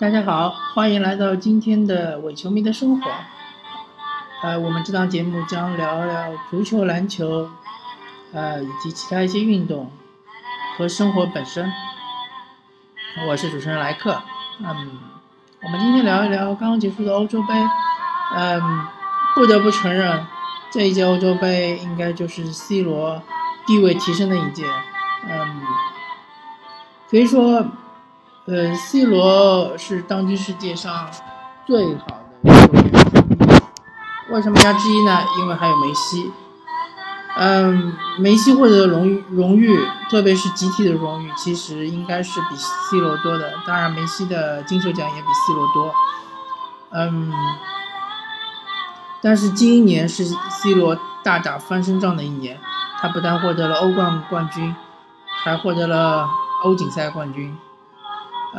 大家好，欢迎来到今天的伪球迷的生活。呃，我们这档节目将聊聊足球、篮球，呃，以及其他一些运动和生活本身。我是主持人莱克。嗯，我们今天聊一聊刚刚结束的欧洲杯。嗯，不得不承认，这一届欧洲杯应该就是 C 罗地位提升的一届。嗯，可以说。呃，C 罗是当今世界上最好的球员。为什么加之一呢？因为还有梅西。嗯，梅西获得的荣誉，荣誉，特别是集体的荣誉，其实应该是比 C 罗多的。当然，梅西的金球奖也比 C 罗多。嗯，但是今年是 C 罗大打翻身仗的一年。他不但获得了欧冠冠军，还获得了欧锦赛冠军。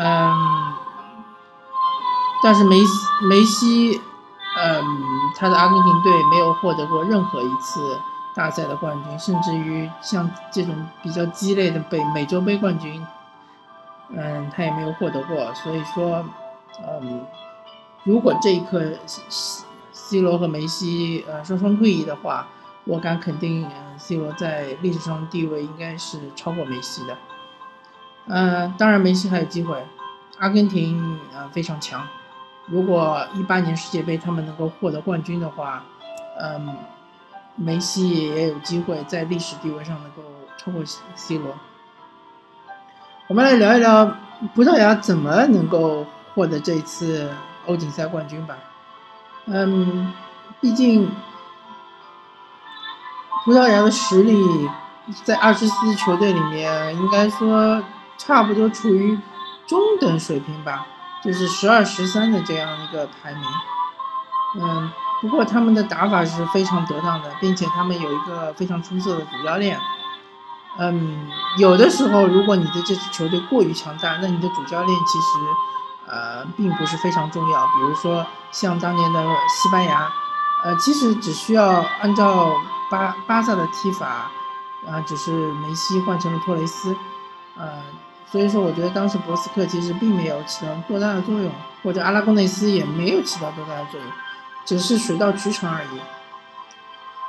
嗯，但是梅西梅西，嗯，他的阿根廷队没有获得过任何一次大赛的冠军，甚至于像这种比较鸡肋的北美洲杯冠军，嗯，他也没有获得过。所以说，嗯，如果这一刻 C 罗和梅西呃双双退役的话，我敢肯定，C 罗在历史上地位应该是超过梅西的。嗯，当然梅西还有机会。阿根廷呃非常强，如果一八年世界杯他们能够获得冠军的话，嗯，梅西也有机会在历史地位上能够超过 C 罗。我们来聊一聊葡萄牙怎么能够获得这一次欧锦赛冠军吧。嗯，毕竟葡萄牙的实力在二十四支球队里面，应该说。差不多处于中等水平吧，就是十二十三的这样一个排名。嗯，不过他们的打法是非常得当的，并且他们有一个非常出色的主教练。嗯，有的时候如果你的这支球队过于强大，那你的主教练其实呃并不是非常重要。比如说像当年的西班牙，呃，其实只需要按照巴巴萨的踢法，啊，只是梅西换成了托雷斯，呃。所以说，我觉得当时博斯克其实并没有起到多大的作用，或者阿拉贡内斯也没有起到多大的作用，只是水到渠成而已。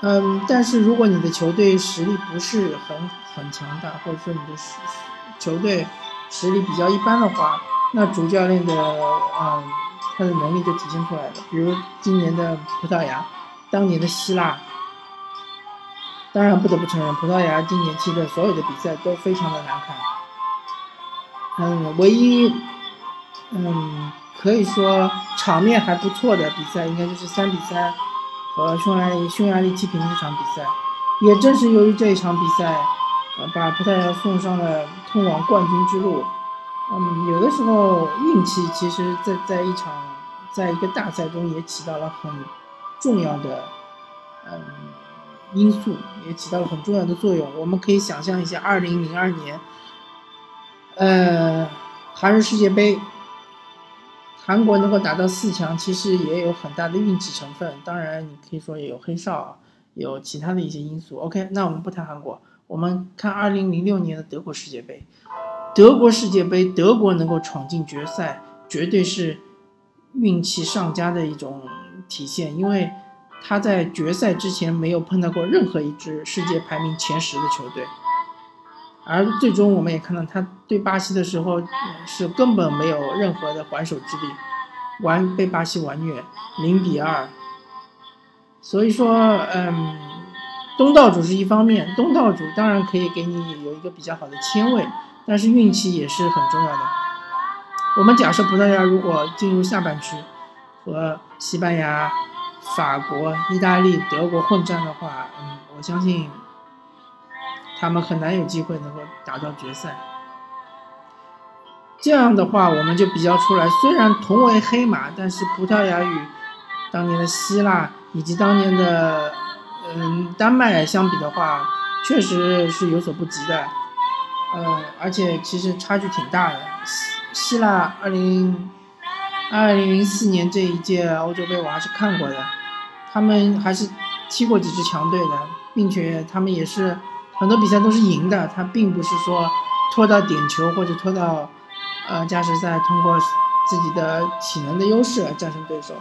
嗯，但是如果你的球队实力不是很很强大，或者说你的球队实力比较一般的话，那主教练的嗯他的能力就体现出来了。比如今年的葡萄牙，当年的希腊，当然不得不承认，葡萄牙今年踢的所有的比赛都非常的难看。嗯，唯一，嗯，可以说场面还不错的比赛，应该就是三比三和匈牙利匈牙利踢平这场比赛。也正是由于这一场比赛，呃，把葡萄牙送上了通往冠军之路。嗯，有的时候运气其实，在在一场，在一个大赛中也起到了很重要的，嗯，因素，也起到了很重要的作用。我们可以想象一下，二零零二年。呃，韩日世界杯，韩国能够打到四强，其实也有很大的运气成分。当然，你可以说也有黑哨，有其他的一些因素。OK，那我们不谈韩国，我们看二零零六年的德国世界杯。德国世界杯，德国能够闯进决赛，绝对是运气上佳的一种体现，因为他在决赛之前没有碰到过任何一支世界排名前十的球队。而最终，我们也看到他对巴西的时候是根本没有任何的还手之力，完被巴西完虐，零比二。所以说，嗯，东道主是一方面，东道主当然可以给你有一个比较好的签位，但是运气也是很重要的。我们假设葡萄牙如果进入下半区，和西班牙、法国、意大利、德国混战的话，嗯，我相信。他们很难有机会能够打到决赛。这样的话，我们就比较出来，虽然同为黑马，但是葡萄牙与当年的希腊以及当年的嗯丹麦相比的话，确实是有所不及的。呃，而且其实差距挺大的。希希腊二零二零零四年这一届欧洲杯我还是看过的，他们还是踢过几支强队的，并且他们也是。很多比赛都是赢的，他并不是说拖到点球或者拖到，呃加时赛通过自己的体能的优势来战胜对手。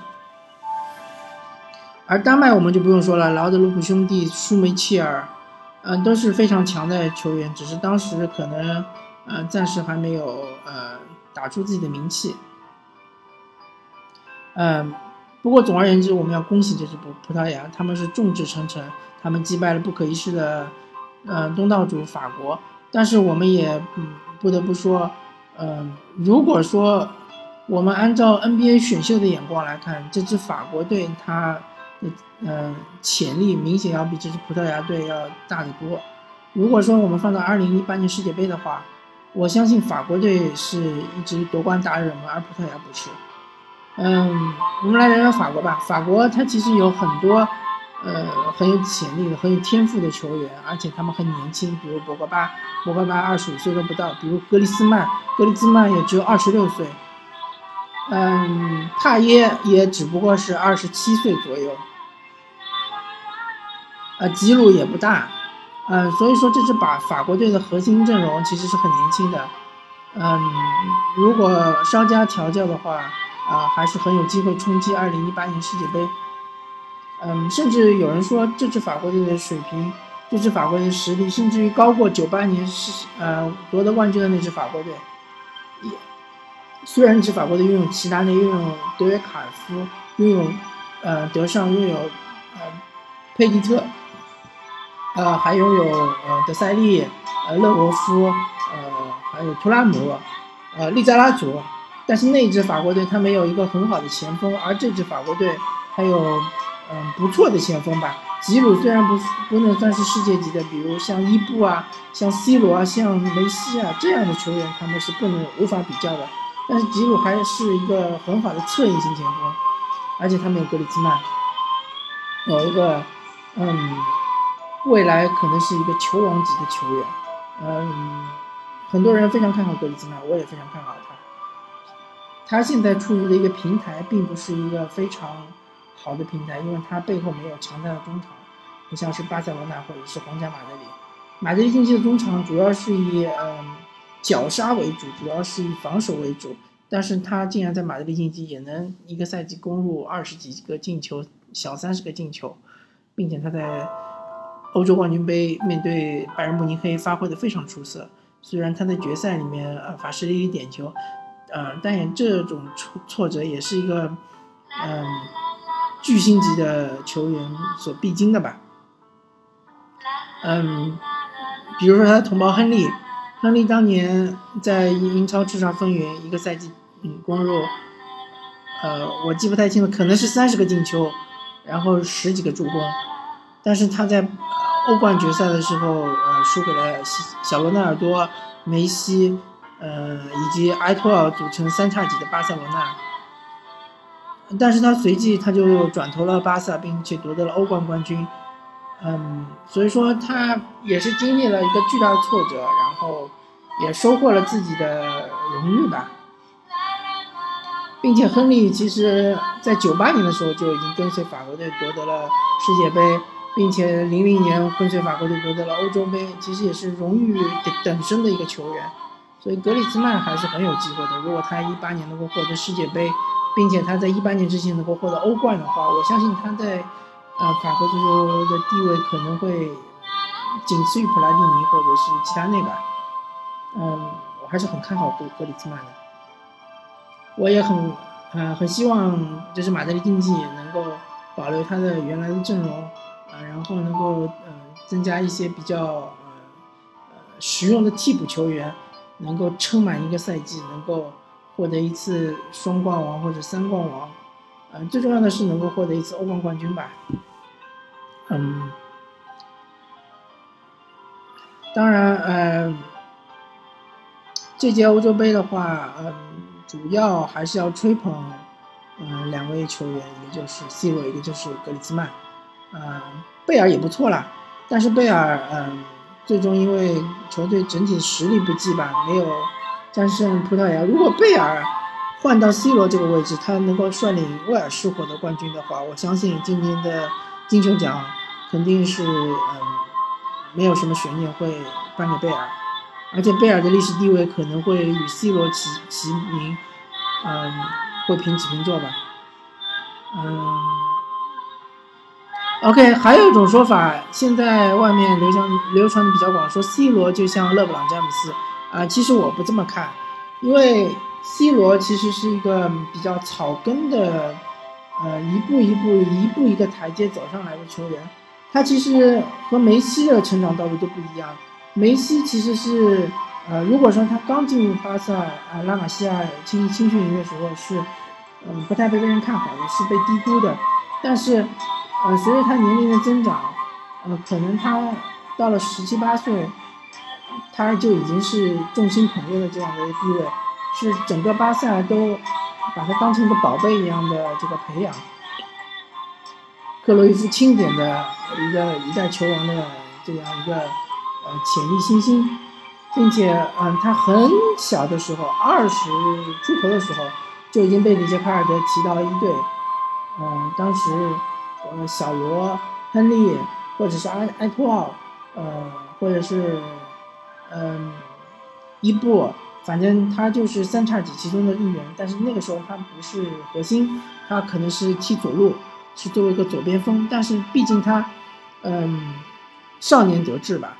而丹麦我们就不用说了，劳德鲁普兄弟、舒梅切尔，嗯，都是非常强的球员，只是当时可能，呃，暂时还没有呃打出自己的名气。嗯，不过总而言之，我们要恭喜这支葡葡萄牙，他们是众志成城，他们击败了不可一世的，呃，东道主法国。但是我们也嗯不得不说，嗯，如果说我们按照 NBA 选秀的眼光来看，这支法国队它。呃，潜力明显要比这支葡萄牙队要大得多。如果说我们放到二零一八年世界杯的话，我相信法国队是一支夺冠大热门，而葡萄牙不是。嗯，我们来聊聊法国吧。法国它其实有很多呃很有潜力的、很有天赋的球员，而且他们很年轻，比如博格巴，博格巴二十五岁都不到；比如格里兹曼，格里兹曼也只有二十六岁。嗯，帕耶也只不过是二十七岁左右。呃，吉鲁也不大，嗯，所以说这支把法国队的核心阵容其实是很年轻的，嗯，如果稍加调教的话，啊，还是很有机会冲击二零一八年世界杯，嗯，甚至有人说这支法国队的水平，这支法国队的实力，甚至于高过九八年是呃夺得冠军的那支法国队，也虽然这支法国队拥有齐达内，拥有德约卡夫，拥有呃德尚，拥有呃佩蒂特。呃，还拥有呃德塞利、呃勒罗夫、呃还有图拉姆、呃利扎拉祖，但是那支法国队他没有一个很好的前锋，而这支法国队还有嗯不错的前锋吧。吉鲁虽然不不能算是世界级的，比如像伊布啊、像 C 罗啊、像梅西啊这样的球员，他们是不能无法比较的。但是吉鲁还是一个很好的策应型前锋，而且他们有格里兹曼，有一个嗯。未来可能是一个球王级的球员，嗯，很多人非常看好格里兹曼，我也非常看好他。他现在处于的一个平台，并不是一个非常好的平台，因为他背后没有强大的中场，不像是巴塞罗那或者是皇家马德里。马德里竞技的中场主要是以嗯绞杀为主，主要是以防守为主，但是他竟然在马德里竞技也能一个赛季攻入二十几个进球，小三十个进球，并且他在。欧洲冠军杯面对拜仁慕尼黑发挥的非常出色，虽然他在决赛里面呃罚失了一点球，呃，但也这种挫挫折也是一个嗯巨星级的球员所必经的吧。嗯，比如说他的同胞亨利，亨利当年在英超叱咤风云，一个赛季嗯攻入呃我记不太清了，可能是三十个进球，然后十几个助攻，但是他在欧冠决赛的时候，呃，输给了小罗纳尔多、梅西，呃，以及埃托尔组成三叉戟的巴塞罗那。但是他随即他就转投了巴萨，并且夺得了欧冠冠军。嗯，所以说他也是经历了一个巨大的挫折，然后也收获了自己的荣誉吧。并且亨利其实在九八年的时候就已经跟随法国队夺得了世界杯。并且零零年跟随法国队夺得了欧洲杯，其实也是荣誉等身的一个球员，所以格里兹曼还是很有机会的。如果他一八年能够获得世界杯，并且他在一八年之前能够获得欧冠的话，我相信他在呃法国足球的地位可能会仅次于普拉蒂尼或者是齐达内吧。嗯，我还是很看好格格里兹曼的，我也很呃很希望就是马德里竞技能够保留他的原来的阵容。啊，然后能够呃增加一些比较呃实用的替补球员，能够撑满一个赛季，能够获得一次双冠王或者三冠王，呃，最重要的是能够获得一次欧冠冠军吧。嗯，当然，呃，这届欧洲杯的话，嗯，主要还是要吹捧，嗯，两位球员，一个就是 C 罗，一个就是格里兹曼。嗯，贝尔也不错啦，但是贝尔，嗯，最终因为球队整体实力不济吧，没有战胜葡萄牙。如果贝尔换到 C 罗这个位置，他能够率领威尔士获得冠军的话，我相信今年的金球奖肯定是，嗯，没有什么悬念会颁给贝尔，而且贝尔的历史地位可能会与 C 罗齐齐名，嗯，会平起平坐吧。嗯，OK，还有一种说法，现在外面流传流传的比较广，说 C 罗就像勒布朗詹姆斯啊，其实我不这么看，因为 C 罗其实是一个比较草根的，呃，一步一步一步一个台阶走上来的球员，他其实和梅西的成长道路都不一样，梅西其实是。呃，如果说他刚进入巴萨啊拉玛西亚青青训营的时候是，嗯，不太被别人看好的，是被低估的。但是，呃，随着他年龄的增长，呃，可能他到了十七八岁，他就已经是众星捧月的这样的一个地位，是整个巴萨都把他当成一个宝贝一样的这个培养。克洛伊夫钦点的一个一代球王的这样一个呃潜力新星。并且，嗯，他很小的时候，二十出头的时候，就已经被里杰卡尔德提到一队。嗯，当时，呃，小罗、亨利，或者是埃埃托奥，呃，或者是，嗯，伊布，反正他就是三叉戟其中的一员。但是那个时候他不是核心，他可能是踢左路，是作为一个左边锋。但是毕竟他，嗯，少年得志吧。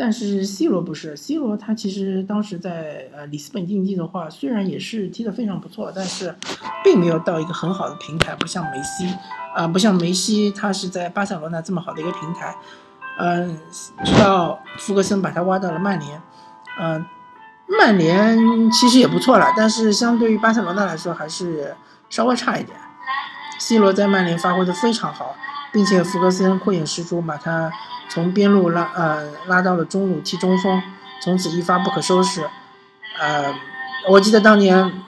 但是 C 罗不是 C 罗，他其实当时在呃里斯本竞技的话，虽然也是踢得非常不错，但是并没有到一个很好的平台，不像梅西，啊，不像梅西，他是在巴塞罗那这么好的一个平台，嗯，直到福格森把他挖到了曼联，嗯，曼联其实也不错了，但是相对于巴塞罗那来说，还是稍微差一点。C 罗在曼联发挥的非常好，并且福格森慧眼识珠，把他。从边路拉呃拉到了中路踢中锋，从此一发不可收拾。呃，我记得当年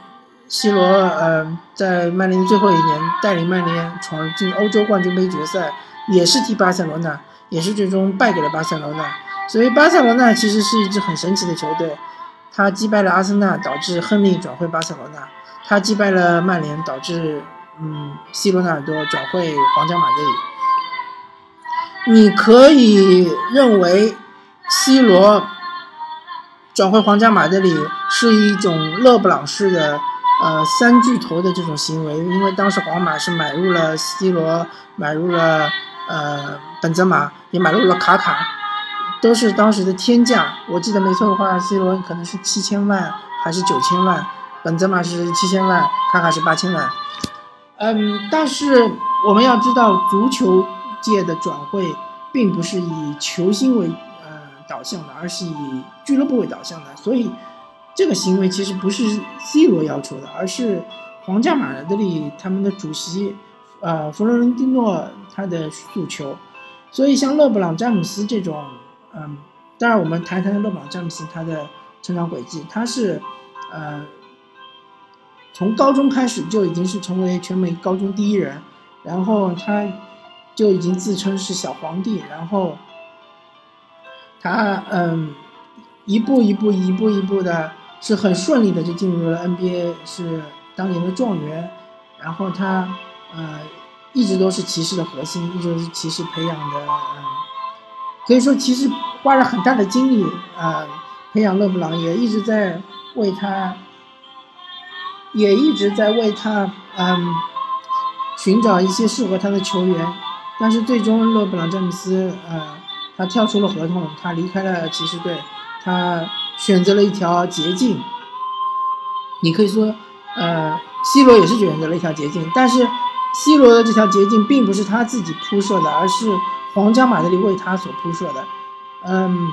，C 罗呃在曼联的最后一年带领曼联闯进欧洲冠军杯决赛，也是踢巴塞罗那，也是最终败给了巴塞罗那。所以巴塞罗那其实是一支很神奇的球队，他击败了阿森纳，导致亨利转会巴塞罗那；他击败了曼联，导致嗯 C 罗纳尔多转会皇家马德里。你可以认为，C 罗转会皇家马德里是一种勒布朗式的呃三巨头的这种行为，因为当时皇马是买入了 C 罗，买入了呃本泽马，也买入了卡卡，都是当时的天价。我记得没错的话，C 罗可能是七千万还是九千万，本泽马是七千万，卡卡是八千万。嗯，但是我们要知道足球。界的转会并不是以球星为呃导向的，而是以俱乐部为导向的，所以这个行为其实不是 C 罗要求的，而是皇家马德里他们的主席呃弗洛伦蒂诺他的诉求。所以像勒布朗詹姆斯这种，嗯，当然我们谈谈勒布朗詹姆斯他的成长轨迹，他是呃从高中开始就已经是成为全美高中第一人，然后他。就已经自称是小皇帝，然后他嗯一步一步一步一步的，是很顺利的就进入了 NBA，是当年的状元，然后他呃一直都是骑士的核心，一直都是骑士培养的，嗯，可以说骑士花了很大的精力啊培养勒布朗，也一直在为他，也一直在为他嗯寻找一些适合他的球员。但是最终，勒布朗詹姆斯，呃，他跳出了合同，他离开了骑士队，他选择了一条捷径。你可以说，呃，C 罗也是选择了一条捷径，但是 C 罗的这条捷径并不是他自己铺设的，而是皇家马德里为他所铺设的。嗯，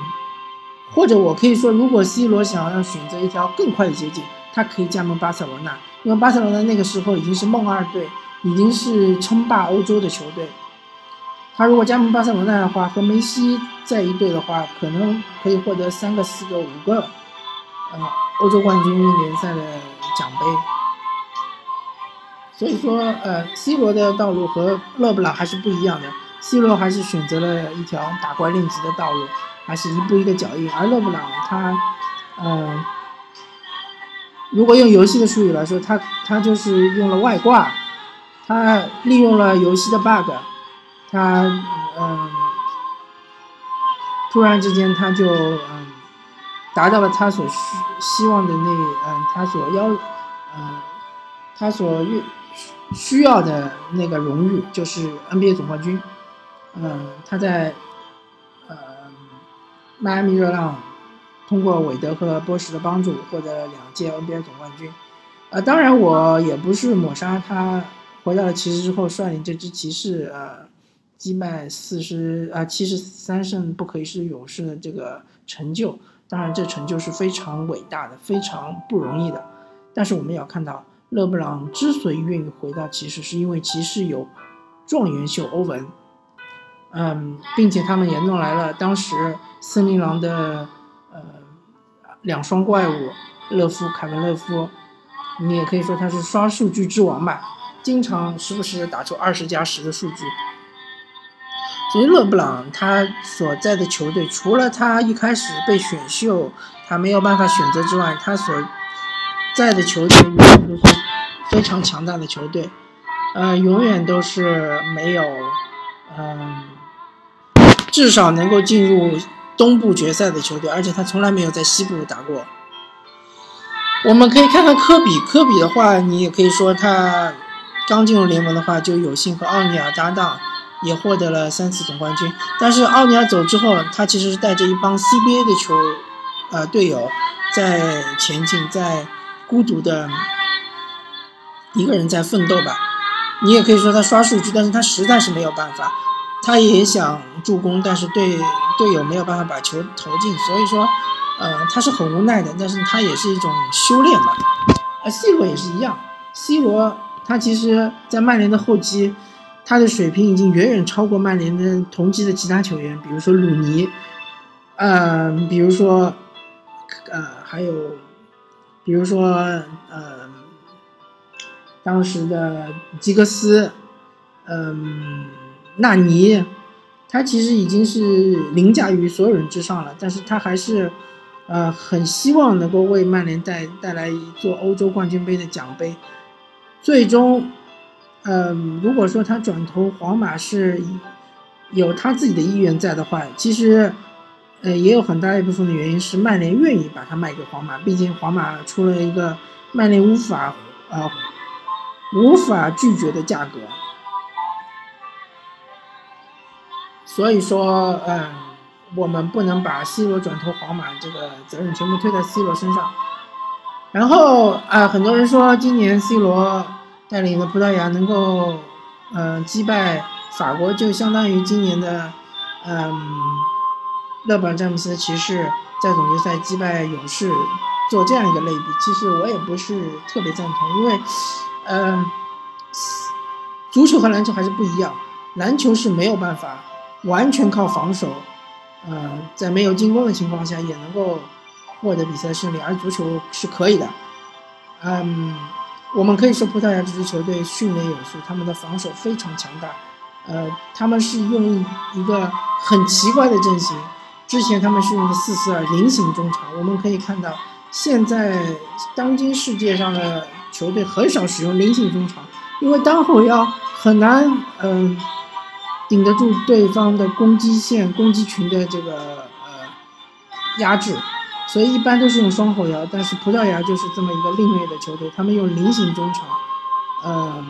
或者我可以说，如果 C 罗想要选择一条更快的捷径，他可以加盟巴塞罗那，因为巴塞罗那那个时候已经是梦二队，已经是称霸欧洲的球队。他如果加盟巴塞罗那的话，和梅西在一队的话，可能可以获得三个、四个、五个，呃，欧洲冠军联赛的奖杯。所以说，呃，C 罗的道路和勒布朗还是不一样的。C 罗还是选择了一条打怪练级的道路，还是一步一个脚印。而勒布朗他，嗯，如果用游戏的术语来说，他他就是用了外挂，他利用了游戏的 bug。他嗯，突然之间他就嗯，达到了他所需希望的那嗯，他所要嗯他所欲需要的那个荣誉就是 NBA 总冠军。嗯，他在呃迈阿密热浪通过韦德和波什的帮助获得了两届 NBA 总冠军。呃，当然我也不是抹杀他回到了骑士之后率领这支骑士呃击败四十啊七十三胜不可一世勇士的这个成就。当然，这成就是非常伟大的，非常不容易的。但是我们也要看到，勒布朗之所以愿意回到骑士，是因为骑士有状元秀欧文，嗯，并且他们也弄来了当时森林狼的呃两双怪物勒夫凯文勒夫，你也可以说他是刷数据之王吧，经常时不时打出二十加十的数据。所以勒布朗他所在的球队，除了他一开始被选秀，他没有办法选择之外，他所在的球队永远都是非常强大的球队，呃，永远都是没有，嗯，至少能够进入东部决赛的球队，而且他从来没有在西部打过。我们可以看看科比，科比的话，你也可以说他刚进入联盟的话，就有幸和奥尼尔搭档。也获得了三次总冠军，但是奥尼尔走之后，他其实是带着一帮 CBA 的球，呃队友在前进，在孤独的一个人在奋斗吧。你也可以说他刷数据，但是他实在是没有办法。他也想助攻，但是队队友没有办法把球投进，所以说，呃，他是很无奈的。但是他也是一种修炼吧。而 C 罗也是一样，C 罗他其实在曼联的后期。他的水平已经远远超过曼联的同级的其他球员，比如说鲁尼，嗯，比如说，呃，还有，比如说，呃，当时的吉格斯，嗯，纳尼，他其实已经是凌驾于所有人之上了，但是他还是，呃，很希望能够为曼联带带来一座欧洲冠军杯的奖杯，最终。嗯，如果说他转投皇马是有他自己的意愿在的话，其实，呃，也有很大一部分的原因是曼联愿意把他卖给皇马，毕竟皇马出了一个曼联无法呃无法拒绝的价格。所以说，嗯，我们不能把 C 罗转投皇马这个责任全部推在 C 罗身上。然后啊，很多人说今年 C 罗。带领的葡萄牙能够，呃，击败法国，就相当于今年的，嗯，勒布朗詹姆斯骑士在总决赛击败勇士，做这样一个类比。其实我也不是特别赞同，因为，嗯，足球和篮球还是不一样。篮球是没有办法完全靠防守，呃，在没有进攻的情况下也能够获得比赛胜利，而足球是可以的，嗯。我们可以说，葡萄牙这支球队训练有素，他们的防守非常强大。呃，他们是用一个很奇怪的阵型，之前他们是用的四四二菱形中场。我们可以看到，现在当今世界上的球队很少使用菱形中场，因为单后腰很难嗯顶得住对方的攻击线、攻击群的这个呃压制。所以一般都是用双后腰，但是葡萄牙就是这么一个另类的球队，他们用菱形中场，呃，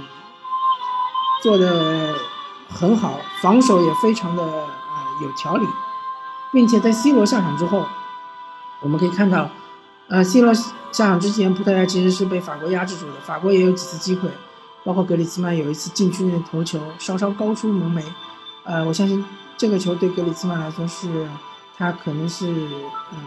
做的很好，防守也非常的呃有条理，并且在 C 罗下场之后，我们可以看到，呃，C 罗下场之前，葡萄牙其实是被法国压制住的，法国也有几次机会，包括格里兹曼有一次禁区内头球稍稍高出门楣，呃，我相信这个球对格里兹曼来说是，他可能是嗯。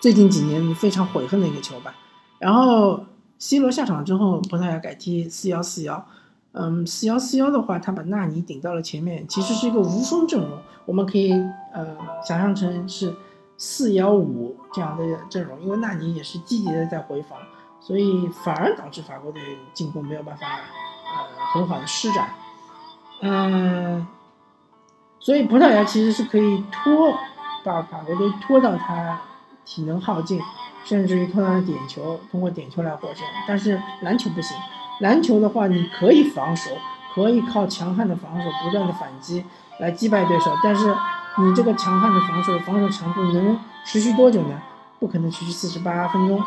最近几年非常悔恨的一个球吧，然后 C 罗下场之后，葡萄牙改踢四幺四幺，嗯，四幺四幺的话，他把纳尼顶到了前面，其实是一个无锋阵容，我们可以呃想象成是四幺五这样的阵容，因为纳尼也是积极的在回防，所以反而导致法国队进攻没有办法呃很好的施展，嗯，所以葡萄牙其实是可以拖把法国队拖到他。体能耗尽，甚至于拖到点球，通过点球来获胜。但是篮球不行，篮球的话，你可以防守，可以靠强悍的防守不断的反击来击败对手。但是你这个强悍的防守，防守强度能持续多久呢？不可能持续四十八分钟。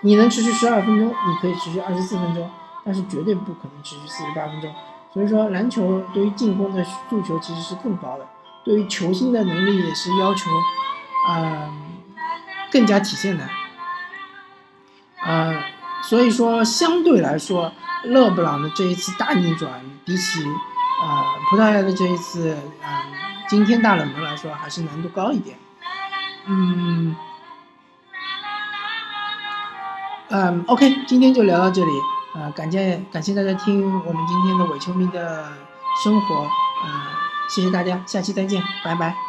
你能持续十二分钟，你可以持续二十四分钟。但是绝对不可能持续四十八分钟。所以说，篮球对于进攻的诉求其实是更高的，对于球星的能力也是要求，嗯，更加体现的。呃，所以说相对来说，勒布朗的这一次大逆转，比起呃葡萄牙的这一次嗯惊天大冷门来说，还是难度高一点。嗯，嗯，OK，今天就聊到这里。呃，感谢感谢大家听我们今天的伪球迷的生活。呃，谢谢大家，下期再见，拜拜。